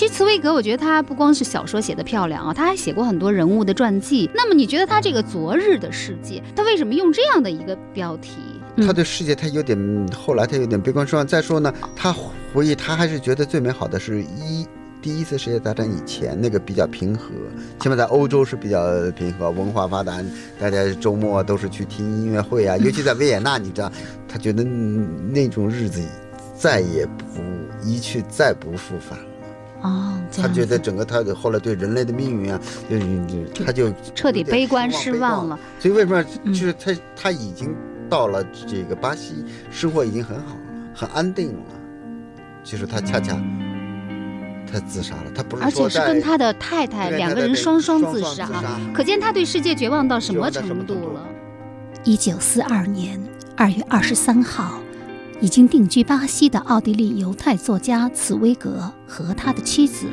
其实茨威格，我觉得他不光是小说写的漂亮啊，他还写过很多人物的传记。那么你觉得他这个《昨日的世界》，他为什么用这样的一个标题？他对世界他有点，后来他有点悲观失望。再说呢，他回忆他还是觉得最美好的是一第一次世界大战以前那个比较平和，起码在欧洲是比较平和，文化发达，大家周末都是去听音乐会啊。尤其在维也纳，你知道，他觉得那种日子再也不一去，再不复返。哦，他觉得整个他的后来对人类的命运啊，就他就彻底悲观失望了。所以为什么就是他他已经。到了这个巴西，生活已经很好了，很安定了。其实他恰恰他自杀了，他不是而且是跟他的太太两个人双双自杀，可见他对世界绝望到什么程度了。一九四二年二月二十三号，已经定居巴西的奥地利犹太作家茨威格和他的妻子，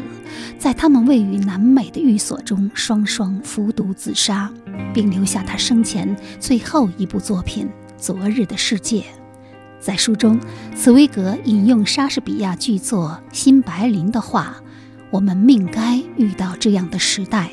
在他们位于南美的寓所中双双服毒自杀，并留下他生前最后一部作品。昨日的世界，在书中，茨威格引用莎士比亚剧作《新白林》的话：“我们命该遇到这样的时代”，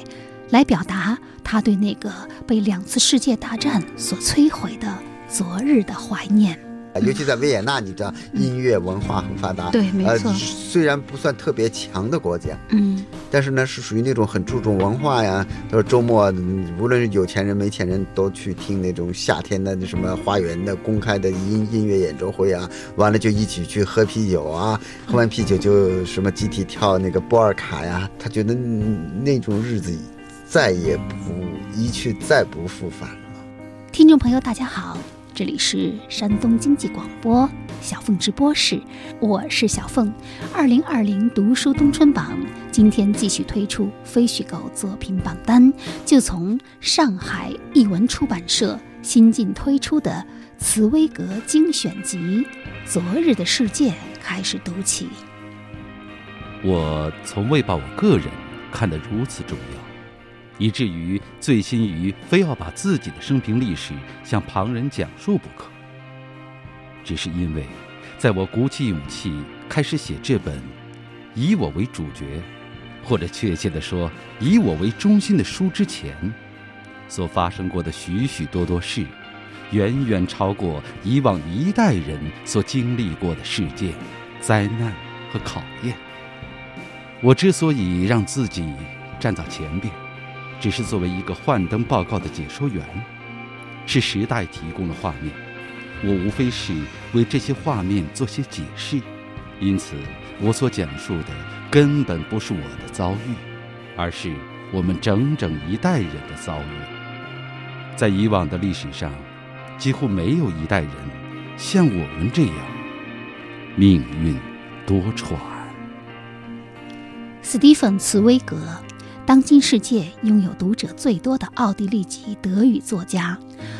来表达他对那个被两次世界大战所摧毁的昨日的怀念。尤其在维也纳，你知道音乐文化很发达，对，没错。虽然不算特别强的国家，嗯，但是呢，是属于那种很注重文化呀。他说周末，无论是有钱人、没钱人都去听那种夏天的那什么花园的公开的音音乐演奏会啊。完了就一起去喝啤酒啊，喝完啤酒就什么集体跳那个波尔卡呀。他觉得那种日子再也不一去，再不复返了。听众朋友，大家好。这里是山东经济广播小凤直播室，我是小凤。二零二零读书冬春榜今天继续推出非虚构作品榜单，就从上海译文出版社新近推出的茨威格精选集《昨日的世界》开始读起。我从未把我个人看得如此重要。以至于醉心于非要把自己的生平历史向旁人讲述不可。只是因为，在我鼓起勇气开始写这本以我为主角，或者确切地说以我为中心的书之前，所发生过的许许多多事，远远超过以往一代人所经历过的事件、灾难和考验。我之所以让自己站到前边。只是作为一个幻灯报告的解说员，是时代提供的画面，我无非是为这些画面做些解释。因此，我所讲述的根本不是我的遭遇，而是我们整整一代人的遭遇。在以往的历史上，几乎没有一代人像我们这样命运多舛。斯蒂芬·茨威格。当今世界拥有读者最多的奥地利籍德语作家，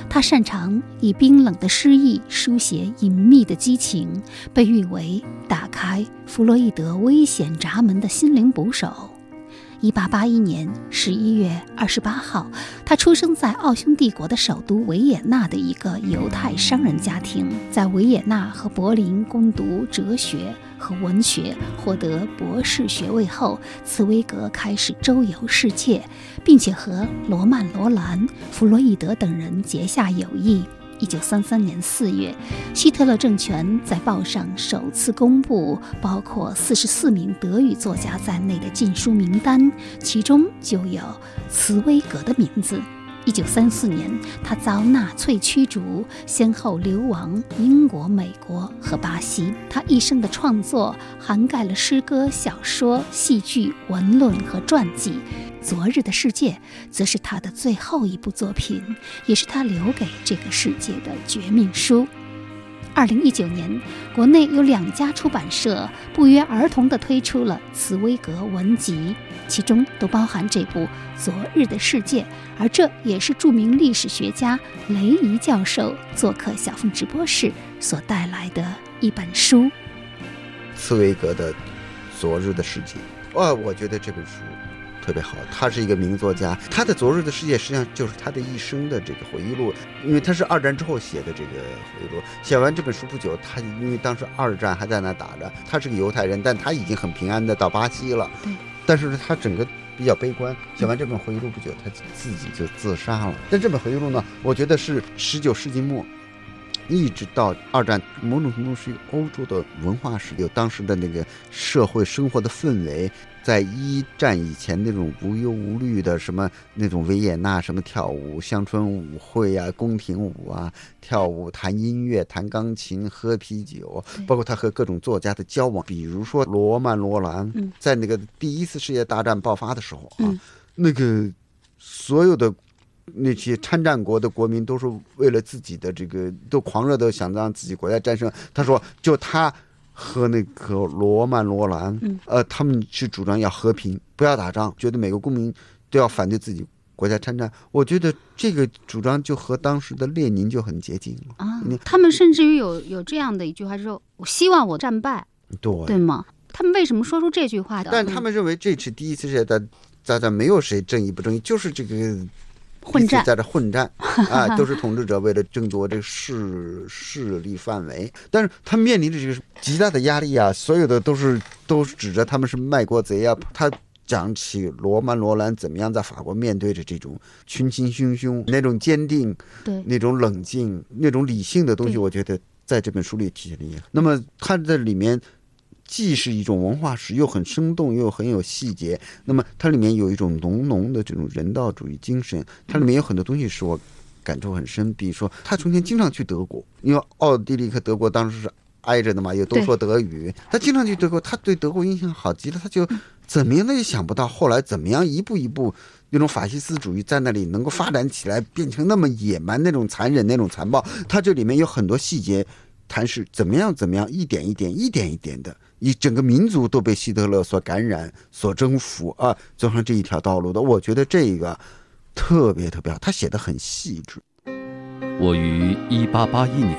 他擅长以冰冷的诗意书写隐秘的激情，被誉为打开弗洛伊德危险闸门的心灵捕手。一八八一年十一月二十八号，他出生在奥匈帝国的首都维也纳的一个犹太商人家庭。在维也纳和柏林攻读哲学和文学，获得博士学位后，茨威格开始周游世界，并且和罗曼·罗兰、弗洛伊德等人结下友谊。一九三三年四月，希特勒政权在报上首次公布包括四十四名德语作家在内的禁书名单，其中就有茨威格的名字。一九三四年，他遭纳粹驱逐，先后流亡英国、美国和巴西。他一生的创作涵盖了诗歌、小说、戏剧、文论和传记。《昨日的世界》则是他的最后一部作品，也是他留给这个世界的绝命书。二零一九年，国内有两家出版社不约而同地推出了茨威格文集，其中都包含这部《昨日的世界》，而这也是著名历史学家雷伊教授做客小凤直播室所带来的一本书。茨威格的《昨日的世界》，哇，我觉得这本书。特别好。他是一个名作家，他的《昨日的世界》实际上就是他的一生的这个回忆录，因为他是二战之后写的这个回忆录。写完这本书不久，他因为当时二战还在那打着，他是个犹太人，但他已经很平安的到巴西了。对，但是他整个。比较悲观，写完这本回忆录不久，他自己就自杀了。但这本回忆录呢，我觉得是十九世纪末，一直到二战，某种程度是欧洲的文化史，有当时的那个社会生活的氛围。在一战以前那种无忧无虑的什么那种维也纳什么跳舞乡村舞会啊宫廷舞啊跳舞弹音乐弹钢琴喝啤酒，包括他和各种作家的交往，比如说罗曼罗兰，在那个第一次世界大战爆发的时候啊，那个所有的那些参战国的国民都是为了自己的这个都狂热的想让自己国家战胜。他说，就他。和那个罗曼·罗兰，呃，他们是主张要和平，不要打仗，觉得每个公民都要反对自己国家参战。我觉得这个主张就和当时的列宁就很接近啊。他们甚至于有有这样的一句话，说：“我希望我战败。”对对吗？他们为什么说出这句话的？但他们认为这次第一次世界大战没有谁正义不正义，就是这个。混战在这混战 啊，都是统治者为了争夺这个势势力范围，但是他面临着这个极大的压力啊，所有的都是都指着他们是卖国贼啊。他讲起罗曼·罗兰怎么样在法国面对着这种群情汹汹那种坚定，对那种冷静、那种理性的东西，我觉得在这本书里体现的也。那么他在里面。既是一种文化史，又很生动，又很有细节。那么它里面有一种浓浓的这种人道主义精神。它里面有很多东西使我感触很深。比如说，他从前经常去德国，因为奥地利和德国当时是挨着的嘛，又都说德语。他经常去德国，他对德国印象好极了。他就怎么样也想不到，后来怎么样一步一步，那种法西斯主义在那里能够发展起来，变成那么野蛮、那种残忍、那种残暴。他这里面有很多细节，谈是怎么样、怎么样，一点一点、一点一点的。一整个民族都被希特勒所感染、所征服啊，走上这一条道路的，我觉得这个特别特别好，他写的很细致。我于一八八一年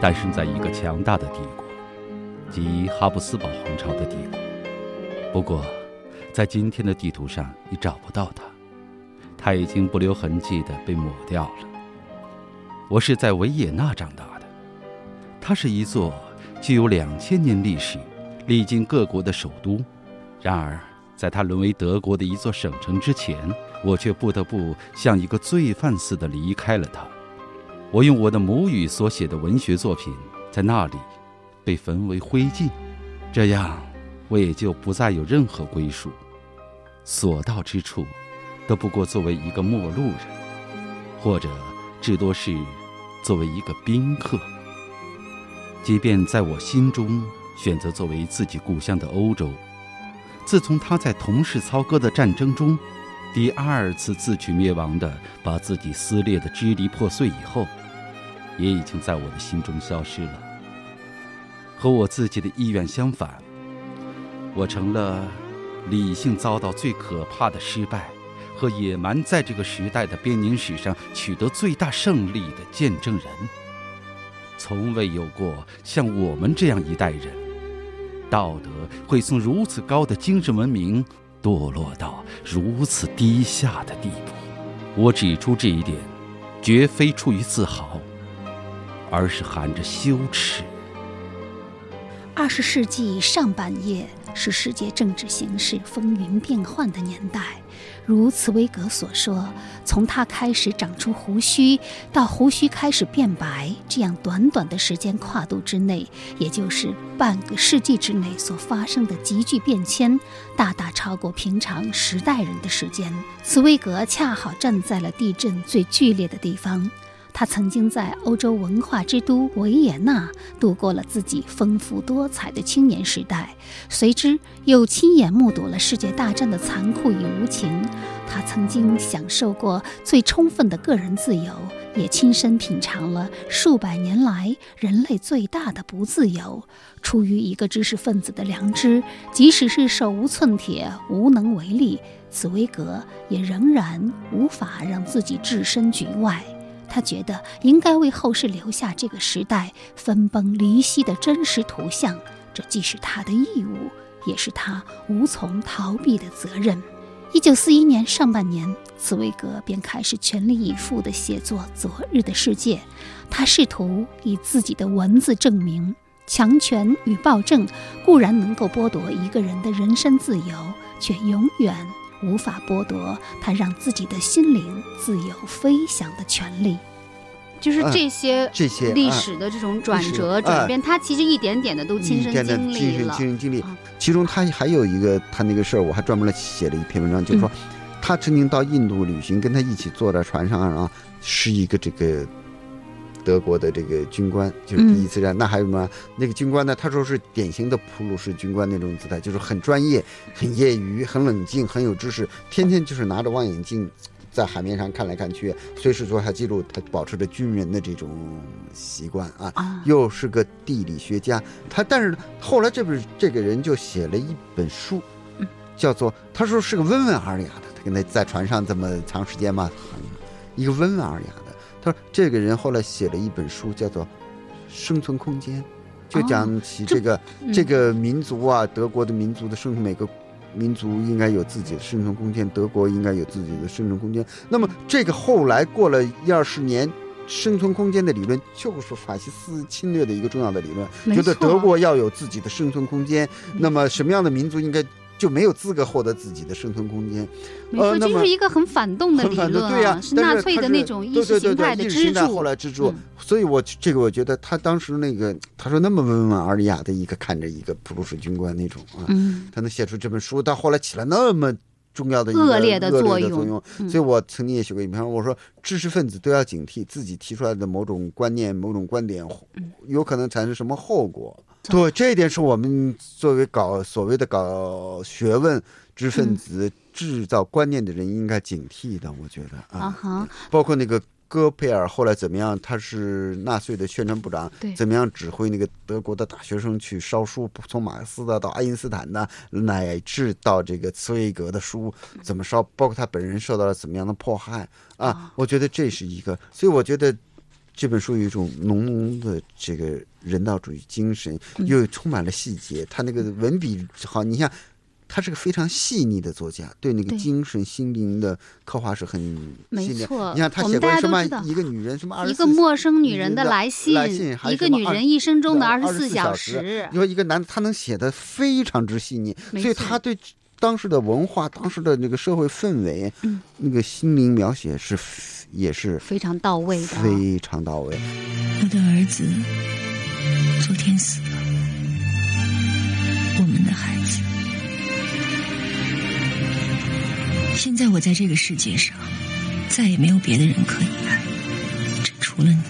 诞生在一个强大的帝国，即哈布斯堡皇朝的帝国。不过，在今天的地图上你找不到它，它已经不留痕迹地被抹掉了。我是在维也纳长大的，它是一座具有两千年历史。历经各国的首都，然而，在它沦为德国的一座省城之前，我却不得不像一个罪犯似的离开了它。我用我的母语所写的文学作品，在那里被焚为灰烬，这样，我也就不再有任何归属，所到之处，都不过作为一个陌路人，或者至多是作为一个宾客。即便在我心中。选择作为自己故乡的欧洲，自从他在同室操戈的战争中，第二次自取灭亡的把自己撕裂的支离破碎以后，也已经在我的心中消失了。和我自己的意愿相反，我成了理性遭到最可怕的失败和野蛮在这个时代的编年史上取得最大胜利的见证人。从未有过像我们这样一代人。道德会从如此高的精神文明堕落到如此低下的地步。我指出这一点，绝非出于自豪，而是含着羞耻。二十世纪上半叶是世界政治形势风云变幻的年代。如茨威格所说，从他开始长出胡须到胡须开始变白，这样短短的时间跨度之内，也就是半个世纪之内所发生的急剧变迁，大大超过平常十代人的时间。茨威格恰好站在了地震最剧烈的地方。他曾经在欧洲文化之都维也纳度过了自己丰富多彩的青年时代，随之又亲眼目睹了世界大战的残酷与无情。他曾经享受过最充分的个人自由，也亲身品尝了数百年来人类最大的不自由。出于一个知识分子的良知，即使是手无寸铁、无能为力，茨威格也仍然无法让自己置身局外。他觉得应该为后世留下这个时代分崩离析的真实图像，这既是他的义务，也是他无从逃避的责任。一九四一年上半年，茨威格便开始全力以赴地写作《昨日的世界》。他试图以自己的文字证明，强权与暴政固然能够剥夺一个人的人身自由，却永远无法剥夺他让自己的心灵自由飞翔的权利。就是这些这些历哎史的这种转折、转变，他其实一点点的都亲身经亲身历了。亲身经历啊。其中他还有一个他那个事儿，我还专门来写了一篇文章，就是说他曾经到印度旅行，跟他一起坐在船上啊，是一个这个。德国的这个军官就是第一次战，那还有什么？那个军官呢？他说是典型的普鲁士军官那种姿态，就是很专业、很业余、很冷静、很有知识，天天就是拿着望远镜在海面上看来看去，随时做下记录，他保持着军人的这种习惯啊。啊，又是个地理学家，他但是后来这不是这个人就写了一本书，嗯叫做他说是个温文尔雅的，他跟他在船上这么长时间嘛，一个温文尔雅的。他说这个人后来写了一本书，叫做《生存空间》，就讲起这个、嗯这个民族啊，德国的民族的生存，每个民族应该有自己的生存空间，德国应该有自己的生存空间。那么这个后来过了一二十年。生存空间的理论就是法西斯侵略的一个重要的理论，觉得德国要有自己的生存空间。那么什么样的民族应该就没有资格获得自己的生存空间？没错，呃这是一个很反动的理论反对啊，是纳粹的那种意识形态的支柱。来支柱，嗯所以我这个我觉得他当时那个他说那么温文尔雅的一个看着一个普鲁士军官那种啊，嗯，他能写出这本书，到后来起了那么重要的一个恶劣的恶作用劣的作用。嗯所以我曾经也写过一篇，我说知识分子都要警惕自己提出来的某种观念、某种观点，嗯有可能产生什么后果。对，这一点是我们作为搞所谓的搞学问知识嗯分子、制造观念的人应该警惕的。我觉得啊哈，包括那个戈培尔后来怎么样？他是纳粹的宣传部长，怎么样指挥那个德国的大学生去烧书？从马克思的到爱因斯坦的，乃至到这个茨威格的书怎么烧？包括他本人受到了怎么样的迫害啊？我觉得这是一个，所以我觉得。这本书有一种浓浓的这个人道主义精神，又充满了细节。他那个文笔好，你像他是个非常细腻的作家，对那个精神心灵的刻画是很细腻。没错你看他写过什么一个女人什么二一个陌生女人的来信，来信，一个女人一生中的二二十四小时你。说一个男的，他能写的非常之细腻，所以他对当时的文化、当时的那个社会氛围，嗯那个心灵描写是也是非常到位的啊，非常到位。我的儿子昨天死了，我们的孩子。现在我在这个世界上，再也没有别的人可以爱，只除了你。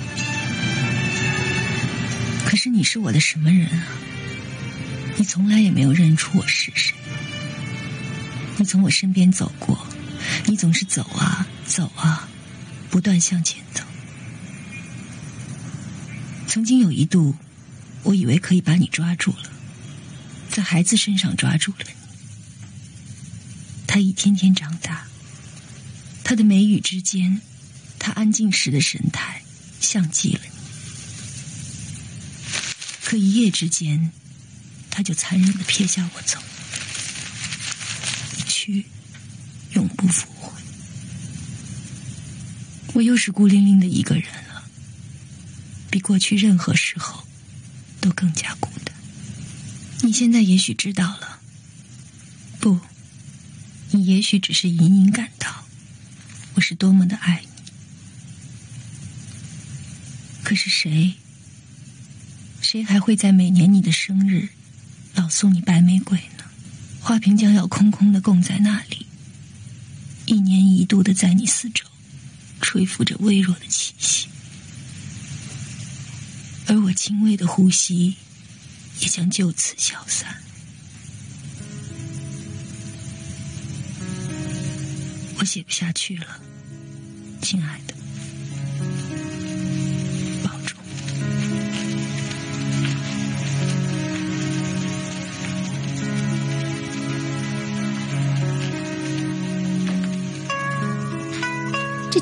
可是你是我的什么人啊？你从来也没有认出我是谁。你从我身边走过，你总是走啊走啊，不断向前走。曾经有一度，我以为可以把你抓住了，在孩子身上抓住了你。他一天天长大，他的眉宇之间，他安静时的神态，像极了你。可一夜之间，他就残忍的撇下我走，一去永不复。我又是孤零零的一个人了。比过去任何时候都更加孤单。你现在也许知道了，不，你也许只是隐隐感到我是多么的爱你。可是谁，谁还会在每年你的生日老送你白玫瑰呢？花瓶将要空空的供在那里，一年一度的在你四周吹拂着微弱的气息。而我轻微的呼吸也将就此消散。我写不下去了，亲爱的，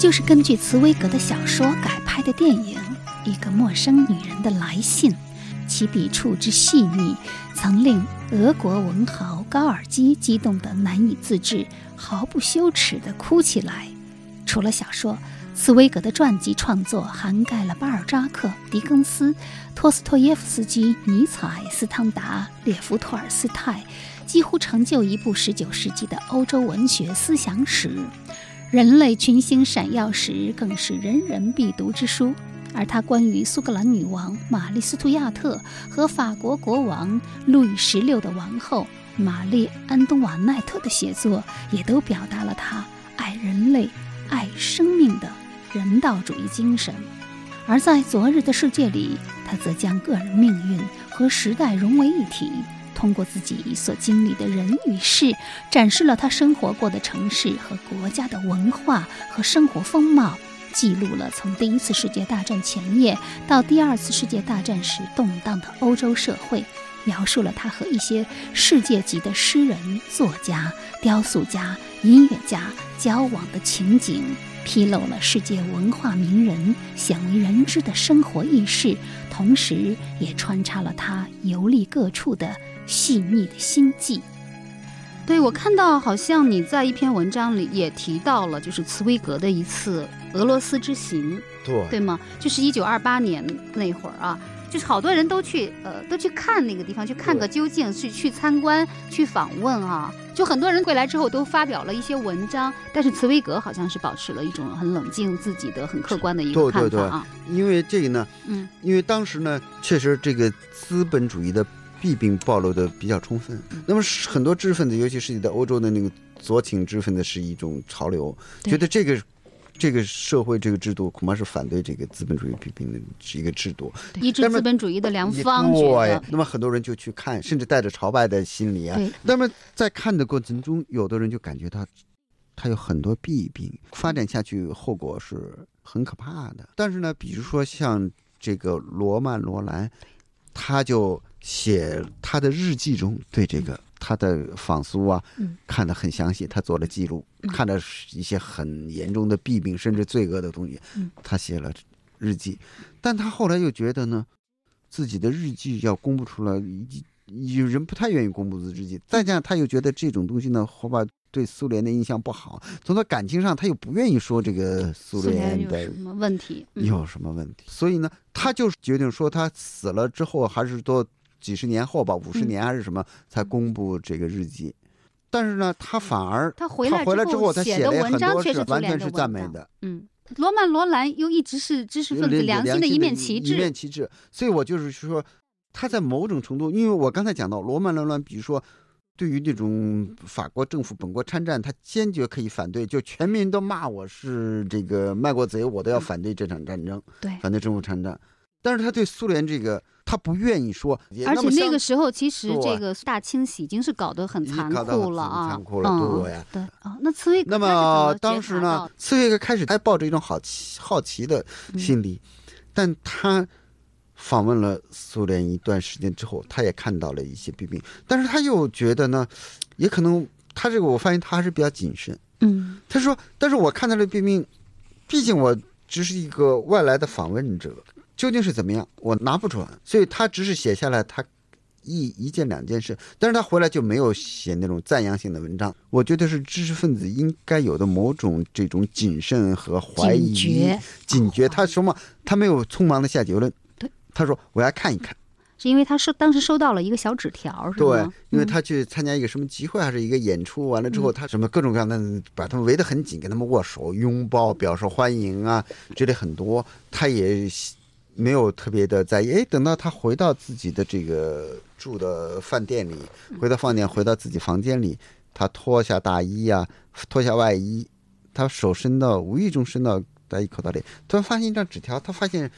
就是根据茨威格的小说改拍的电影《一个陌生女人的来信》，其笔触之细腻，曾令俄国文豪高尔基激动得难以自制，毫不羞耻地哭起来。除了小说，茨威格的传记创作涵盖了巴尔扎克、狄更斯、托斯托耶夫斯基、尼采、斯汤达、列夫·托尔斯泰，几乎成就一部19世纪的欧洲文学思想史。人类群星闪耀时，更是人人必读之书。而他关于苏格兰女王玛丽·斯图亚特和法国国王路易十六的王后玛丽·安东瓦奈特的写作，也都表达了他爱人类、爱生命的人道主义精神。而在昨日的世界里，他则将个人命运和时代融为一体，通过自己所经历的人与事，展示了他生活过的城市和国家的文化和生活风貌。记录了从第一次世界大战前夜到第二次世界大战时动荡的欧洲社会，描述了他和一些世界级的诗人、作家、雕塑家、音乐家交往的情景，披露了世界文化名人鲜为人知的生活轶事，同时也穿插了他游历各处的细腻的心计。对，我看到好像你在一篇文章里也提到了，就是茨威格的一次俄罗斯之行，对对吗？就是一九二八年那会儿啊，就是好多人都去呃都去看那个地方，去看个究竟，去去参观、去访问啊。就很多人归来之后都发表了一些文章，但是茨威格好像是保持了一种很冷静、自己的很客观的一个看法啊。因为这个呢，嗯，因为当时呢，确实这个资本主义的。弊病暴露的比较充分，那么很多知识分子，尤其是你在欧洲的那个左倾知识分子，是一种潮流，觉得这个这个社会这个制度恐怕是反对这个资本主义弊病的是一个制度，抑制资本主义的良方。对，那么很多人就去看，甚至带着朝拜的心理啊。那么在看的过程中，有的人就感觉到它有很多弊病，发展下去后果是很可怕的。但是呢，比如说像这个罗曼·罗兰，他就。写他的日记中对这个他的访苏啊，看得很详细。他做了记录，看到一些很严重的弊病甚至罪恶的东西，他写了日记。但他后来又觉得呢，自己的日记要公布出来，有人不太愿意公布自己日记。再加上他又觉得这种东西呢，好把对苏联的印象不好。从他感情上，他又不愿意说这个苏联的什么问题，有什么问题。所以呢，他就决定说，他死了之后还是多。几十年后吧，五十年还是什么才公布这个日记？但是呢，他反而他回来之后，他写的文章却是完全是赞美的。嗯，罗曼·罗兰又一直是知识分子良心的一面旗帜，一面旗帜。所以我就是说，他在某种程度，因为我刚才讲到罗曼·罗兰，比如说对于那种法国政府本国参战，他坚决可以反对，就全民都骂我是这个卖国贼，我都要反对这场战争，对，反对政府参战。但是他对苏联这个。他不愿意说，而且那个时候其实这个大清洗已经是搞得很残酷了啊，残酷了，对呀，对啊。那茨威格那么当时呢，茨威格开始还抱着一种好奇好奇的心理，但他访问了苏联一段时间之后，他也看到了一些弊病，但是他又觉得呢，也可能他这个我发现他还是比较谨慎，嗯，他说，但是我看到了弊病，毕竟我只是一个外来的访问者。究竟是怎么样？我拿不准，所以他只是写下来他一一件两件事，但是他回来就没有写那种赞扬性的文章。我觉得是知识分子应该有的某种这种谨慎和怀疑、警觉。警觉，他什么？他没有匆忙的下结论。对，他说我要看一看，是因为他收当时收到了一个小纸条，是吗？对，因为他去参加一个什么集会还是一个演出，完了之后他什么各种各样的把他们围得很紧，跟他们握手、拥抱、表示欢迎啊，这里很多，他也。没有特别的在意，哎，等到他回到自己的这个住的饭店里，回到饭店，回到自己房间里，他脱下大衣啊，脱下外衣，他手伸到无意中伸到在一口袋里，突然发现一张纸条，他发现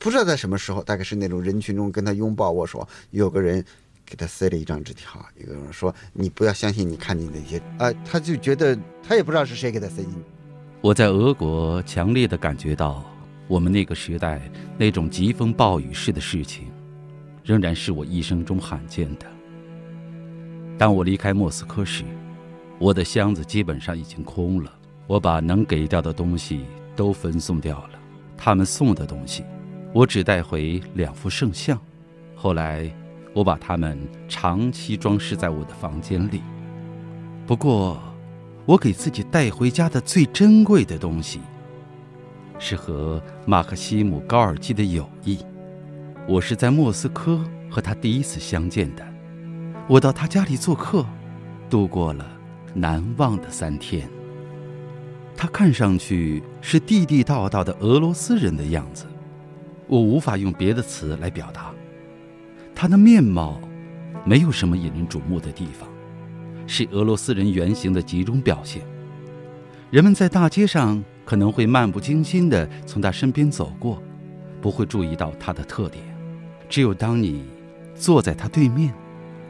不知道在什么时候，大概是那种人群中跟他拥抱握手，有个人给他塞了一张纸条，有个人说：“你不要相信你看见那些啊。”他就觉得他也不知道是谁给他塞进。我在俄国强烈的感觉到。我们那个时代那种疾风暴雨式的事情，仍然是我一生中罕见的。当我离开莫斯科时，我的箱子基本上已经空了。我把能给掉的东西都分送掉了。他们送的东西，我只带回两幅圣像。后来，我把它们长期装饰在我的房间里。不过，我给自己带回家的最珍贵的东西，是和马克西姆·高尔基的友谊。我是在莫斯科和他第一次相见的。我到他家里做客，度过了难忘的三天。他看上去是地地道道的俄罗斯人的样子，我无法用别的词来表达。他的面貌没有什么引人瞩目的地方，是俄罗斯人原型的集中表现。人们在大街上可能会漫不经心地从他身边走过，不会注意到他的特点。只有当你坐在他对面，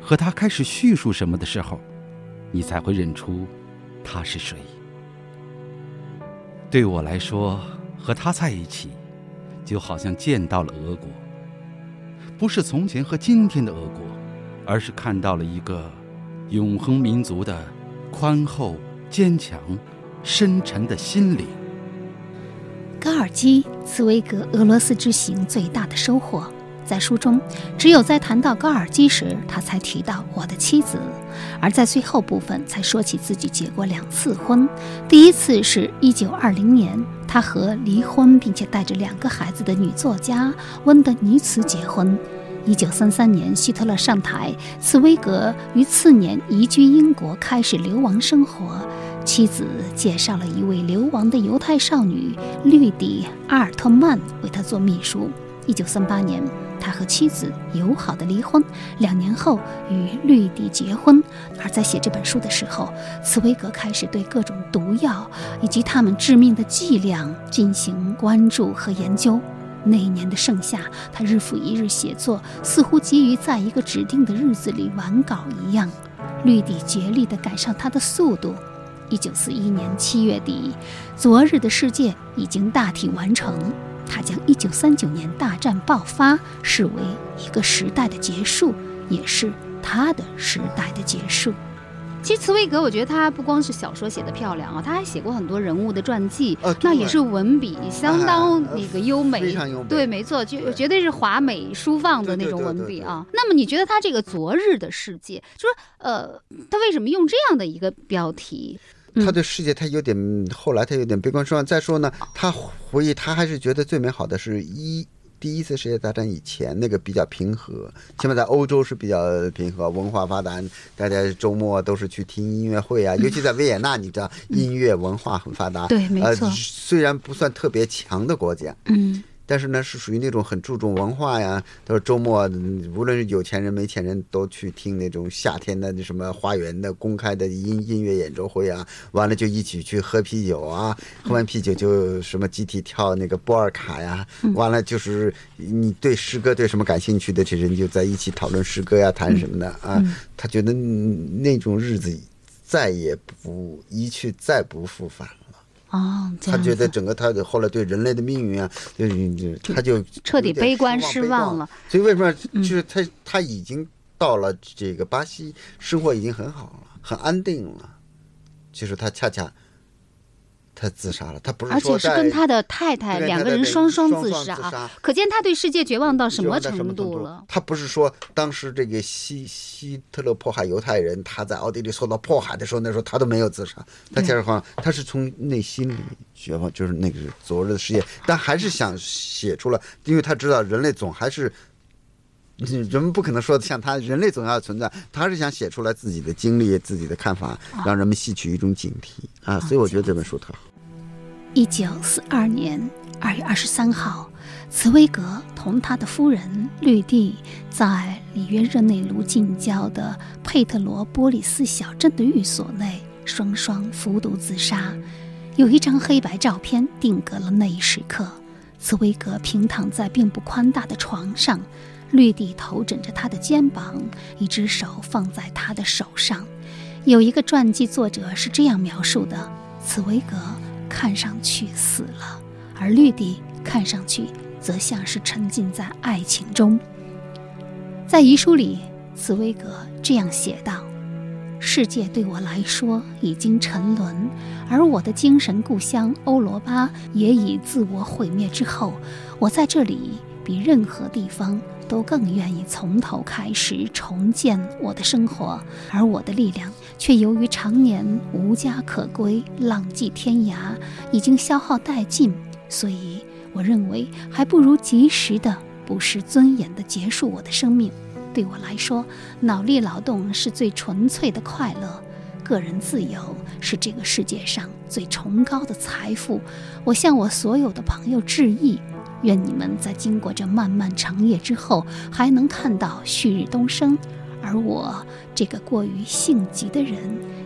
和他开始叙述什么的时候，你才会认出他是谁。对我来说，和他在一起，就好像见到了俄国，不是从前和今天的俄国，而是看到了一个永恒民族的宽厚、坚强、深沉的心灵。高尔基，茨威格俄罗斯之行最大的收获。在书中，只有在谈到高尔基时，他才提到我的妻子；而在最后部分，才说起自己结过两次婚。第一次是一九二零年，他和离婚并且带着两个孩子的女作家温德尼茨结婚。一九三三年，希特勒上台，茨威格于次年移居英国，开始流亡生活。妻子介绍了一位流亡的犹太少女绿迪·阿尔特曼为他做秘书。一九三八年。他和妻子友好的离婚，两年后与绿地结婚。而在写这本书的时候，茨威格开始对各种毒药以及它们致命的剂量进行关注和研究。那一年的盛夏，他日复一日写作，似乎急于在一个指定的日子里完稿一样。绿地竭力地赶上他的速度。一九四一年七月底，《昨日的世界》已经大体完成。他将一九三九年大战爆发视为一个时代的结束，也是他的时代的结束。其实茨威格，我觉得他不光是小说写的漂亮啊，他还写过很多人物的传记，呃那也是文笔相当那个优美，非常优美对，没错，就绝对是华美舒放的那种文笔啊。那么你觉得他这个《昨日的世界》，就是呃，他为什么用这样的一个标题？他对世界他有点，后来他有点悲观失望。再说呢，他回忆他还是觉得最美好的是一第一次世界大战以前那个比较平和，起码在欧洲是比较平和，文化发达，大家周末都是去听音乐会啊，尤其在维也纳，你知道音乐文化很发达。对没错呃，虽然不算特别强的国家，嗯，但是呢，是属于那种很注重文化呀。他说周末，嗯无论是有钱人没钱人都去听那种夏天的那什么花园的公开的音音乐演奏会啊。完了就一起去喝啤酒啊，喝完啤酒就什么集体跳那个波尔卡呀。完了就是你对诗歌对什么感兴趣的这人就在一起讨论诗歌呀，谈什么的啊。他觉得嗯那种日子再也不一去，再不复返了。哦，他觉得整个他的后来对人类的命运啊，就就他就彻底悲观失失望了。所以为什么就是他他已经到了这个巴西，生活已经很好了，很安定了，就是他恰恰他自杀了，他不是而且是说跟他的太太两个人双双自杀可见他对世界绝望到什么程度度了？他不是说当时这个希希特勒迫害犹太人，他在奥地利受到迫害的时候，那时候他都没有自杀。他对其实好像他是从内心里绝望，就是那个是昨日的世界，但还是想写出来，因为他知道人类总还是。嗯人们不可能说像他，人类总要存在，他是想写出来自己的经历、自己的看法，让人们吸取一种警惕啊。所以我觉得这本书特好。一九四二年二月二十三号，茨威格同他的夫人绿地在里约热内卢近郊的佩特罗波利斯小镇的寓所内双双服毒自杀。有一张黑白照片定格了那一时刻。茨威格平躺在并不宽大的床上，绿地头枕着他的肩膀，一只手放在他的手上。有一个传记作者是这样描述的：茨威格看上去死了，而绿地看上去则像是沉浸在爱情中。在遗书里，茨威格这样写道：“世界对我来说已经沉沦，而我的精神故乡欧罗巴也已自我毁灭之后，我在这里比任何地方都更愿意从头开始重建我的生活，而我的力量却由于常年无家可归、浪迹天涯，已经消耗殆尽。所以，我认为还不如及时的、不失尊严的结束我的生命。对我来说，脑力劳动是最纯粹的快乐，个人自由是这个世界上最崇高的财富。我向我所有的朋友致意。愿你们在经过这漫漫长夜之后，还能看到旭日东升，而我这个过于性急的人，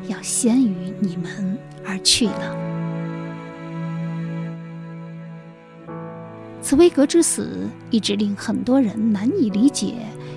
要先于你们而去了。茨威格之死一直令很多人难以理解，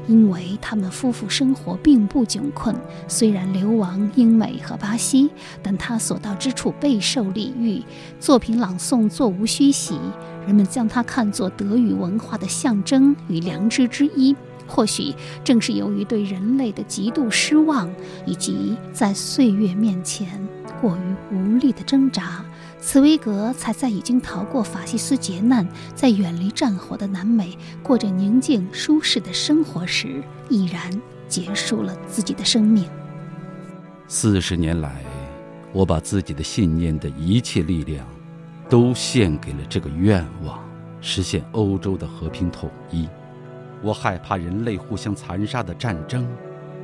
因为他们夫妇生活并不窘困，虽然流亡英美和巴西，但他所到之处备受礼遇，作品朗诵座无虚席。人们将它看作德语文化的象征与良知之一。或许正是由于对人类的极度失望，以及在岁月面前过于无力的挣扎，茨威格才在已经逃过法西斯劫难，在远离战火的南美过着宁静舒适的生活时，毅然结束了自己的生命。四十年来，我把自己的信念的一切力量。都献给了这个愿望，实现欧洲的和平统一。我害怕人类互相残杀的战争，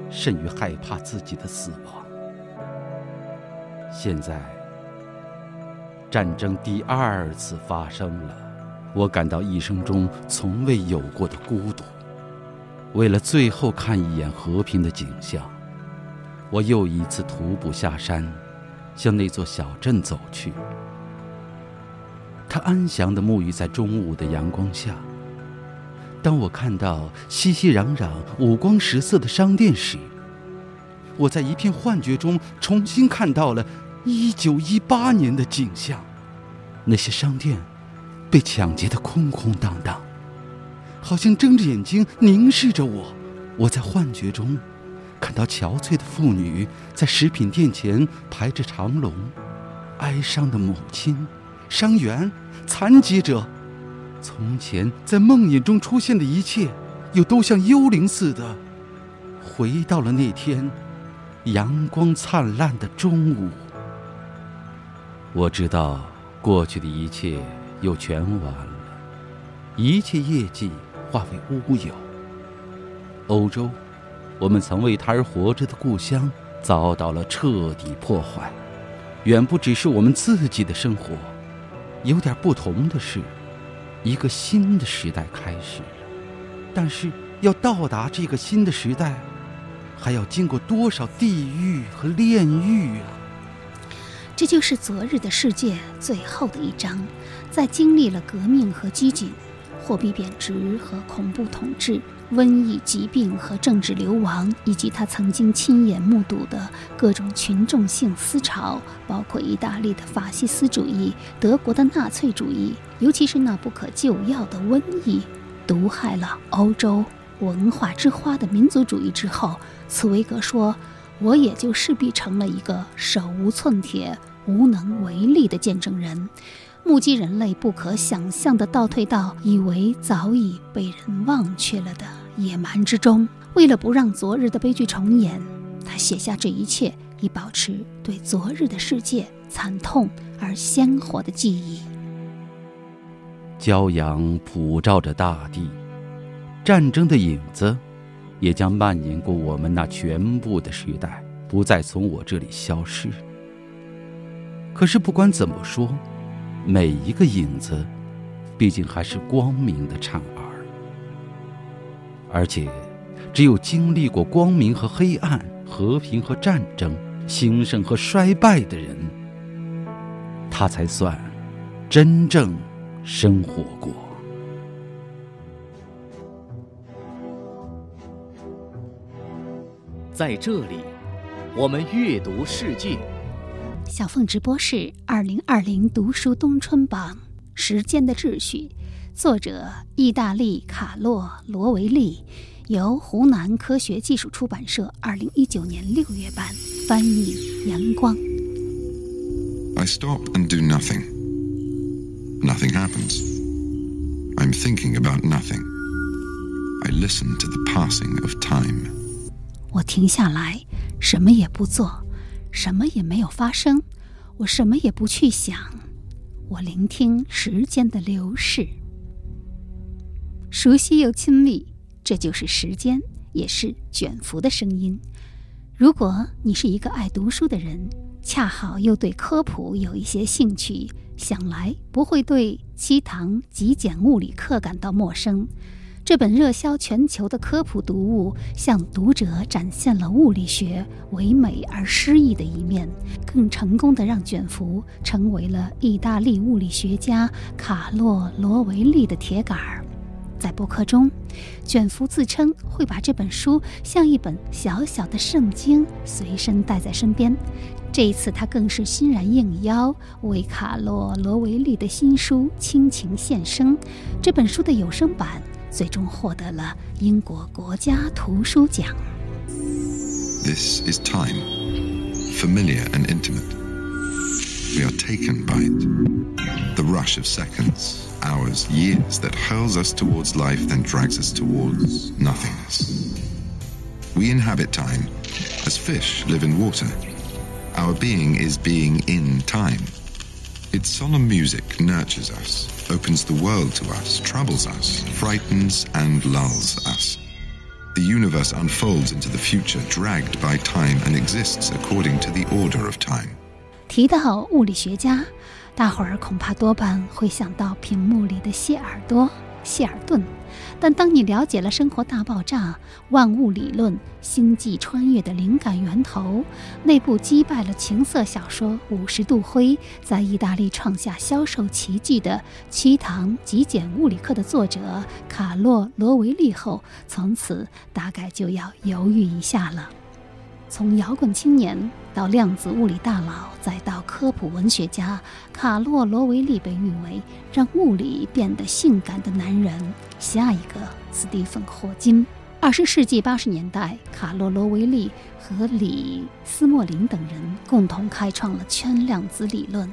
甚于害怕自己的死亡。现在，战争第二次发生了，我感到一生中从未有过的孤独。为了最后看一眼和平的景象，我又一次徒步下山，向那座小镇走去。他安详地沐浴在中午的阳光下。当我看到熙熙攘攘、五光十色的商店时，我在一片幻觉中重新看到了1918年的景象。那些商店被抢劫得空空荡荡，好像睁着眼睛凝视着我。我在幻觉中看到憔悴的妇女在食品店前排着长龙，哀伤的母亲。伤员、残疾者，从前在梦魇中出现的一切，又都像幽灵似的，回到了那天阳光灿烂的中午。我知道过去的一切又全完了，一切业绩化为乌有。欧洲，我们曾为他而活着的故乡，遭到了彻底破坏，远不只是我们自己的生活。有点不同的是，一个新的时代开始了。但是要到达这个新的时代，还要经过多少地狱和炼狱啊！这就是昨日的世界最后的一章，在经历了革命和激进。货币贬值和恐怖统治、瘟疫、疾病和政治流亡，以及他曾经亲眼目睹的各种群众性思潮，包括意大利的法西斯主义、德国的纳粹主义，尤其是那不可救药的瘟疫，毒害了欧洲文化之花的民族主义之后，茨威格说：“我也就势必成了一个手无寸铁、无能为力的见证人。”目击人类不可想象的倒退到以为早已被人忘却了的野蛮之中。为了不让昨日的悲剧重演，他写下这一切，以保持对昨日的世界惨痛而鲜活的记忆。骄阳普照着大地，战争的影子也将蔓延过我们那全部的时代，不再从我这里消失。可是不管怎么说。每一个影子，毕竟还是光明的产儿，而且，只有经历过光明和黑暗、和平和战争、兴盛和衰败的人，他才算真正生活过。在这里，我们阅读世界。小凤直播室二零二零读书冬春榜《时间的秩序》，作者意大利卡洛罗维利，由湖南科学技术出版社二零一九年六月版翻译，阳光。I stop and do nothing. Nothing happens. I'm thinking about nothing. I listen to the passing of time. 我停下来，什么也不做，什么也没有发生，我什么也不去想，我聆听时间的流逝，熟悉又亲密，这就是时间，也是卷福的声音。如果你是一个爱读书的人，恰好又对科普有一些兴趣，想来不会对《七堂极简物理课》感到陌生。这本热销全球的科普读物，向读者展现了物理学唯美而诗意的一面，更成功的让卷福成为了意大利物理学家卡洛罗维利的铁杆儿。在播客中，卷福自称会把这本书像一本小小的圣经随身带在身边。这一次，他更是欣然应邀，为卡洛罗维利的新书倾情献声。这本书的有声版。最终获得了英国国家图书奖。This is time, familiar and intimate. We are taken by it. The rush of seconds, hours, years that hurls us towards life, then drags us towards nothingness. We inhabit time as fish live in water. Our being is being in time. Its solemn music nurtures us, opens the world to us, troubles us, frightens and lulls us. The universe unfolds into the future, dragged by time, and exists according to the order of time. 提到物理学家，大伙儿恐怕多半会想到屏幕里的谢耳朵、 谢尔顿。但当你了解了《生活大爆炸》、万物理论、星际穿越的灵感源头，那部击败了情色小说《五十度灰》在意大利创下销售奇迹的《七堂极简物理课》的作者卡洛罗维利后，从此大概就要犹豫一下了。从摇滚青年到量子物理大佬，再到科普文学家，卡洛罗维利被誉为让物理变得性感的男人。下一个，斯蒂芬霍金。二十世纪八十年代，卡洛罗维利和里斯莫林等人共同开创了圈量子理论，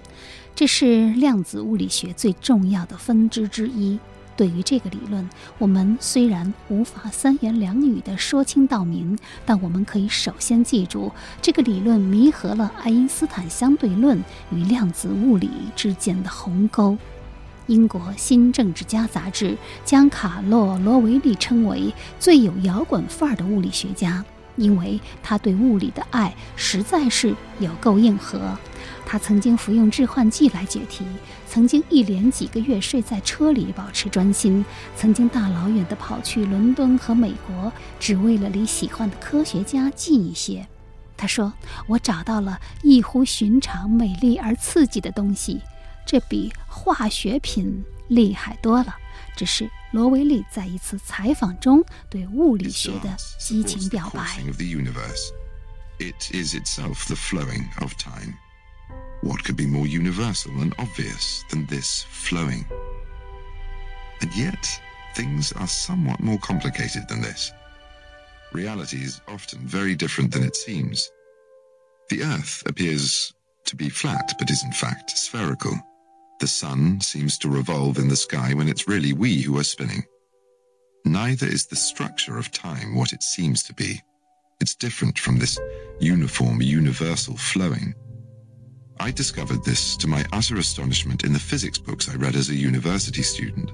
这是量子物理学最重要的分支之一。对于这个理论，我们虽然无法三言两语地说清道明，但我们可以首先记住，这个理论弥合了爱因斯坦相对论与量子物理之间的鸿沟。英国《新政治家》杂志将卡洛罗维利称为最有摇滚范儿的物理学家，因为他对物理的爱实在是有够硬核。他曾经服用致幻剂来解题，曾经一连几个月睡在车里保持专心，曾经大老远的跑去伦敦和美国，只为了离喜欢的科学家近一些。他说：“我找到了异乎寻常、美丽而刺激的东西，这比化学品厉害多了。”这是罗维利在一次采访中对物理学的激情表白。It is itself the flowing of time. What could be more universal and obvious than this flowing? And yet, things are somewhat more complicated than this. Reality is often very different than it seems. The Earth appears to be flat, but is in fact spherical. The sun seems to revolve in the sky when it's really we who are spinning. Neither is the structure of time what it seems to be. It's different from this uniform, universal flowing. I discovered this to my utter astonishment in the physics books I read as a university student.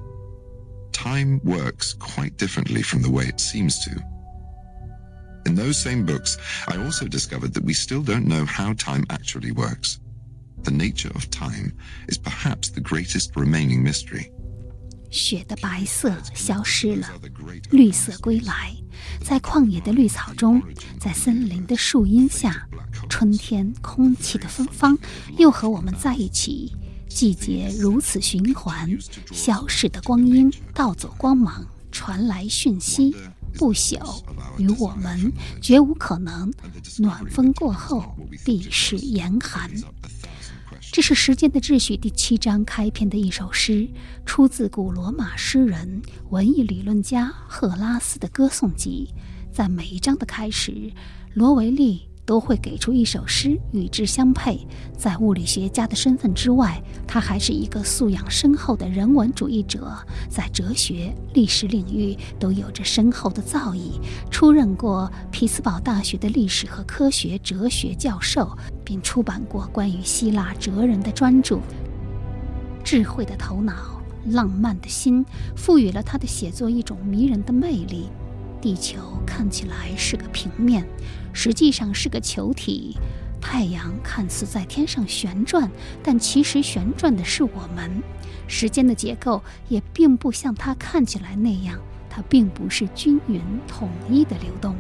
Time works quite differently from the way it seems to. In those same books, I also discovered that we still don't know how time actually works. The nature of time is perhaps the greatest remaining mystery. 雪的白色消失了，绿色归来， 在旷野的绿草中，在森林的树荫下，春天空气的芬芳又和我们在一起。季节如此循环，消逝的光阴盗走光芒，传来讯息。不朽与我们绝无可能。暖风过后，必是严寒。这是《时间的秩序》第七章开篇的一首诗，出自古罗马诗人、文艺理论家赫拉斯的歌颂集。在每一章的开始，罗维利都会给出一首诗与之相配。在物理学家的身份之外，他还是一个素养深厚的人文主义者，在哲学、历史领域都有着深厚的造诣，出任过匹兹堡大学的历史和科学哲学教授，并出版过关于希腊哲人的专著。智慧的头脑，浪漫的心，赋予了他的写作一种迷人的魅力。地球看起来是个平面，实际上是个球体。太阳看似在天上旋转，但其实旋转的是我们。时间的结构也并不像它看起来那样，它并不是均匀统一的流动。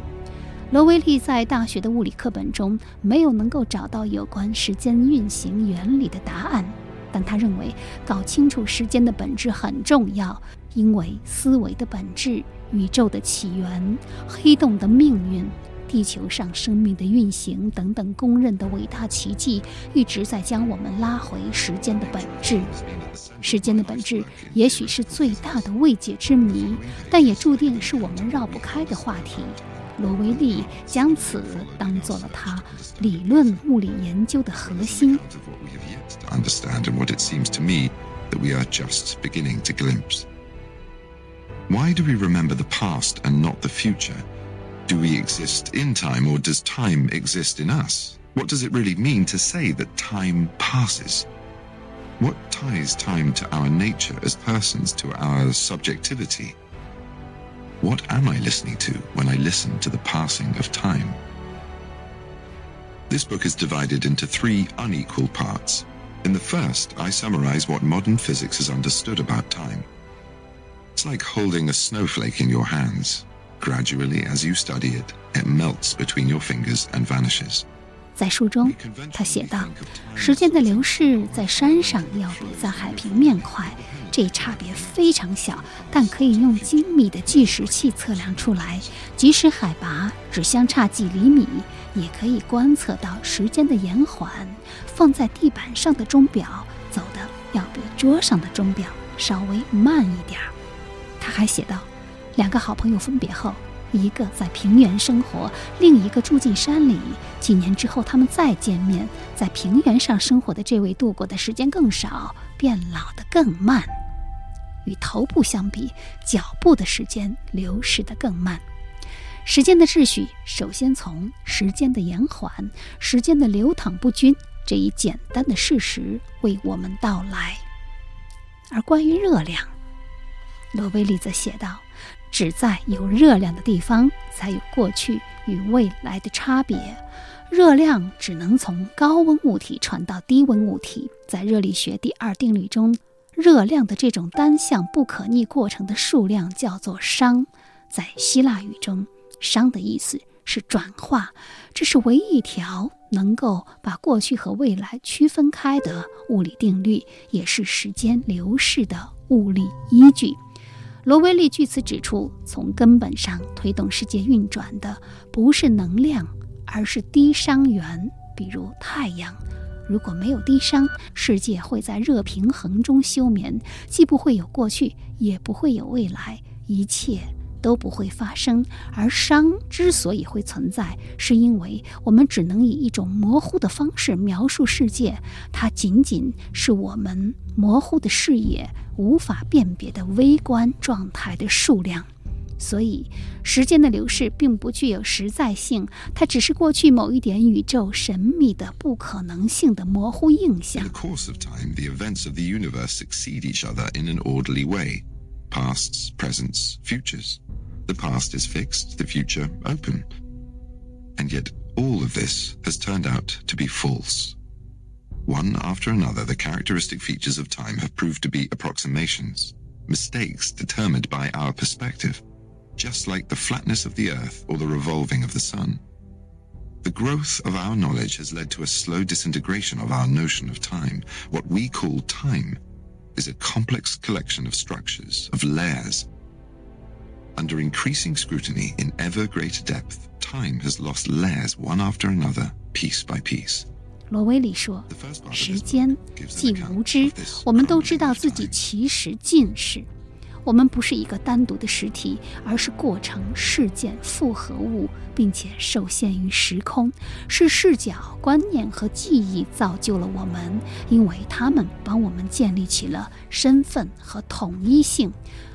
罗威利在大学的物理课本中没有能够找到有关时间运行原理的答案，但他认为搞清楚时间的本质很重要，因为思维的本质。宇宙的起源、黑洞的命运、地球上生命的运行等等公认的伟大奇迹，一直在将我们拉回时间的本质。时间的本质也许是最大的未解之谜，但也注定是我们绕不开的话题。罗威利将此当做了他理论物理研究的核心。Why do we remember the past and not the future? Do we exist in time or does time exist in us? What does it really mean to say that time passes? What ties time to our nature as persons, to our subjectivity? What am I listening to when I listen to the passing of time? This book is divided into three unequal parts. In the first, I summarize what modern physics has understood about time. It's like holding a snowflake in your hands. Gradually, as you study it, it melts between your fingers and vanishes. 在书中，他写道：“时间的流逝在山上要比在海平面快，这差别非常小，但可以用精密的计时器测量出来。即使海拔只相差几厘米，也可以观测到时间的延缓。放在地板上的钟表走的要比桌上的钟表稍微慢一点儿。”他还写道：“两个好朋友分别后，一个在平原生活，另一个住进山里。几年之后，他们再见面，在平原上生活的这位度过的时间更少，变老的更慢。与头部相比，脚步的时间流逝的更慢。时间的秩序首先从时间的延缓、时间的流淌不均这一简单的事实为我们到来。而关于热量。”罗威利则写道：“只在有热量的地方，才有过去与未来的差别。热量只能从高温物体传到低温物体。在热力学第二定律中，热量的这种单向不可逆过程的数量叫做熵。在希腊语中，熵的意思是转化。这是唯一一条能够把过去和未来区分开的物理定律，也是时间流逝的物理依据。”罗威利据此指出，从根本上推动世界运转的不是能量，而是低熵源，比如太阳。如果没有低熵，世界会在热平衡中休眠，既不会有过去，也不会有未来，一切。都不会发生。而熵之所以会存在，是因为我们只能以一种模糊的方式描述世界，它仅仅是我们模糊的视野无法辨别的微观状态的数量。所以，时间的流逝并不具有实在性，它只是过去某一点宇宙神秘的不可能性的模糊印象。In the course of time, the events of the universe succeed each other in an orderly way: pasts, presents, futures. The past is fixed, the future open. And yet all of this has turned out to be false. One after another, the characteristic features of time have proved to be approximations, mistakes determined by our perspective, just like the flatness of the earth or the revolving of the sun. The growth of our knowledge has led to a slow disintegration of our notion of time. What we call time is a complex collection of structures, of layers, under increasing scrutiny in ever greater depth, time has lost layers one after another, piece by piece. 罗威里说：“时间既无知，我们都知道自己其实近视。 我们不是一个单独的实体，而是过程、事件、复合物，并且受限于时空。是视角、观念和记忆造就了我们，因为他们帮我们建立起了身份和统一性。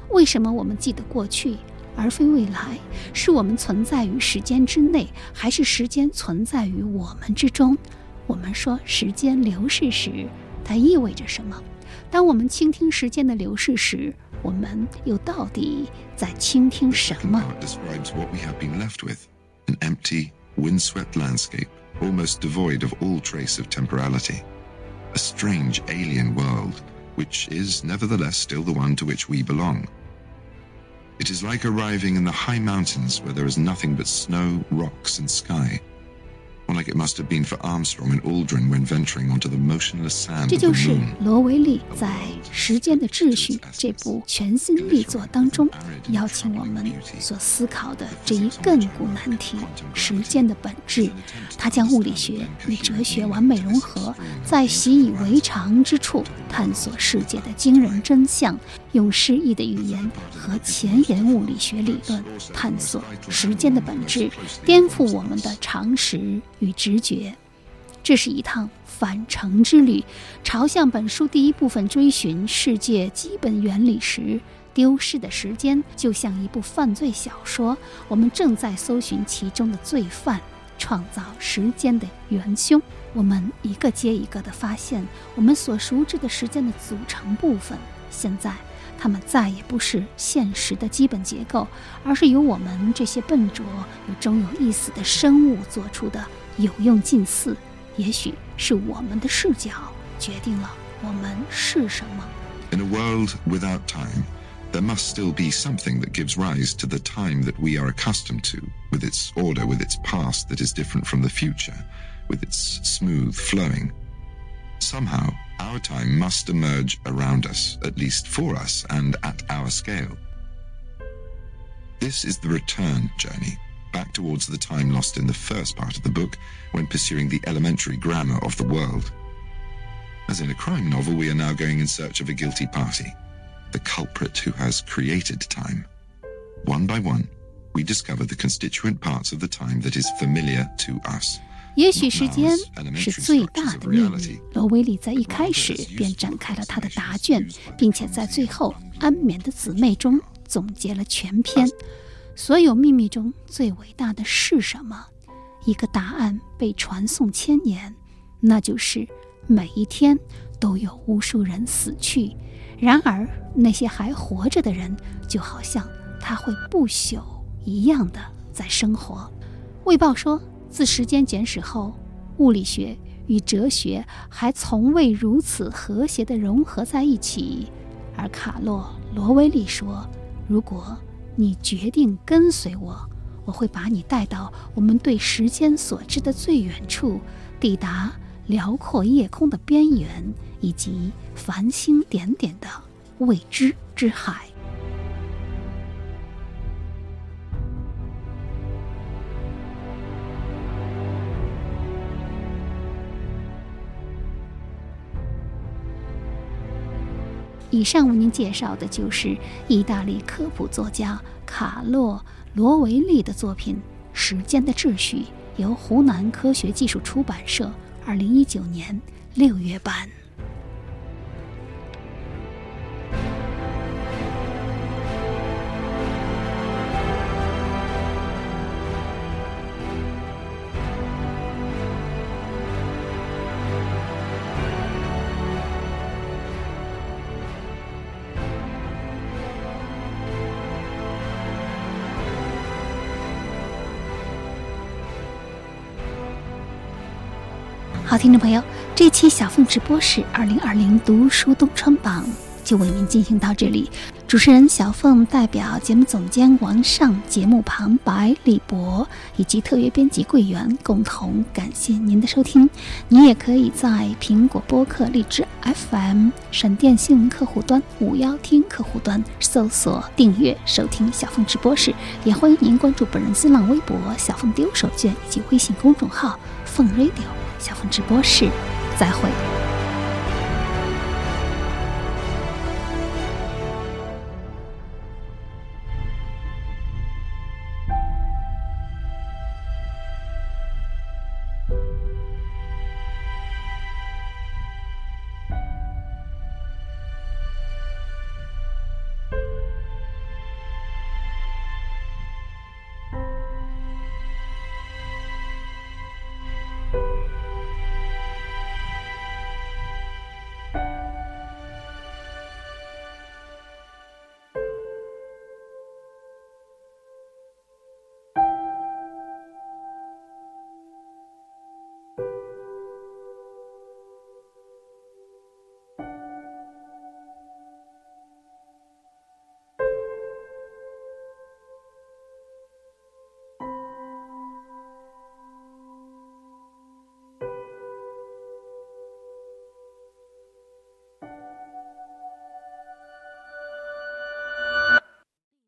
为什么我们记得过去，而非未来？是我们存在于时间之内，还是时间存在于我们之中？我们说时间流逝时，它意味着什么？当我们倾听时间的流逝时，我们又到底在倾听什 Second 么？ part describes what we have been left with an empty, windswept landscape, almost devoid of all trace of temporality. A strange alien world, which is nevertheless still the one to which we belong. It is like arriving in the high mountains where there is nothing but snow, rocks, and sky. Like it must have been for Armstrong and Aldrin when venturing onto the motionless sand 这就是罗维利在《时间的秩序》这部全新力作当中邀请我们所思考的这一亘古难题——时间的本质。他将物理学与哲学完美融合，在习以为常之处探索世界的惊人真相，用诗意的语言和前沿物理学理论探索时间的本质，颠覆我们的常识与直觉。这是一趟返程之旅，朝向本书第一部分追寻世界基本原理时，丢失的时间就像一部犯罪小说，我们正在搜寻其中的罪犯，创造时间的元凶。我们一个接一个地发现，我们所熟知的时间的组成部分，现在它们再也不是现实的基本结构，而是由我们这些笨拙又终有一死的生物做出的有用近似。也许是我们的视角决定了我们是什么。 In a world without time, there must still be something that gives rise to the time that we are accustomed to, with its order, with its past that is different from the future, with its smooth flowing. Somehow, our time must emerge around us, at least for us and at our scale. This is the return journey, back towards the time lost in the first part of the book when pursuing the elementary grammar of the world. As in a crime novel, we are now going in search of a guilty party, the culprit who has created time. One by one, we discover the constituent parts of the time that is familiar to us. 也许时间是最大的秘密。罗威利在一开始便展开了他的答卷，并且在最后安眠的姊妹中总结了全篇。 所有秘密中最伟大的是什么？一个答案被传颂千年，那就是每一天都有无数人死去，然而那些还活着的人，就好像他会不朽一样的在生活。卫报说。自时间简史后，物理学与哲学还从未如此和谐地融合在一起。而卡洛·罗威利说：“如果你决定跟随我，我会把你带到我们对时间所知的最远处，抵达辽阔夜空的边缘，以及繁星点点的未知之海。”以上为您介绍的就是意大利科普作家卡洛·罗维利的作品《时间的秩序》，由湖南科学技术出版社二零一九年六月版。听众朋友，这期小凤直播室二零二零读书东川榜就为您进行到这里。主持人小凤代表节目总监王尚、节目旁白李博以及特约编辑桂圆共同感谢您的收听。您也可以在苹果播客、荔枝 FM、闪电新闻客户端、五幺听客户端搜索订阅收听小凤直播室，也欢迎您关注本人新浪微博“小凤丢手绢”以及微信公众号“凤 radio”。小凤直播室，再会。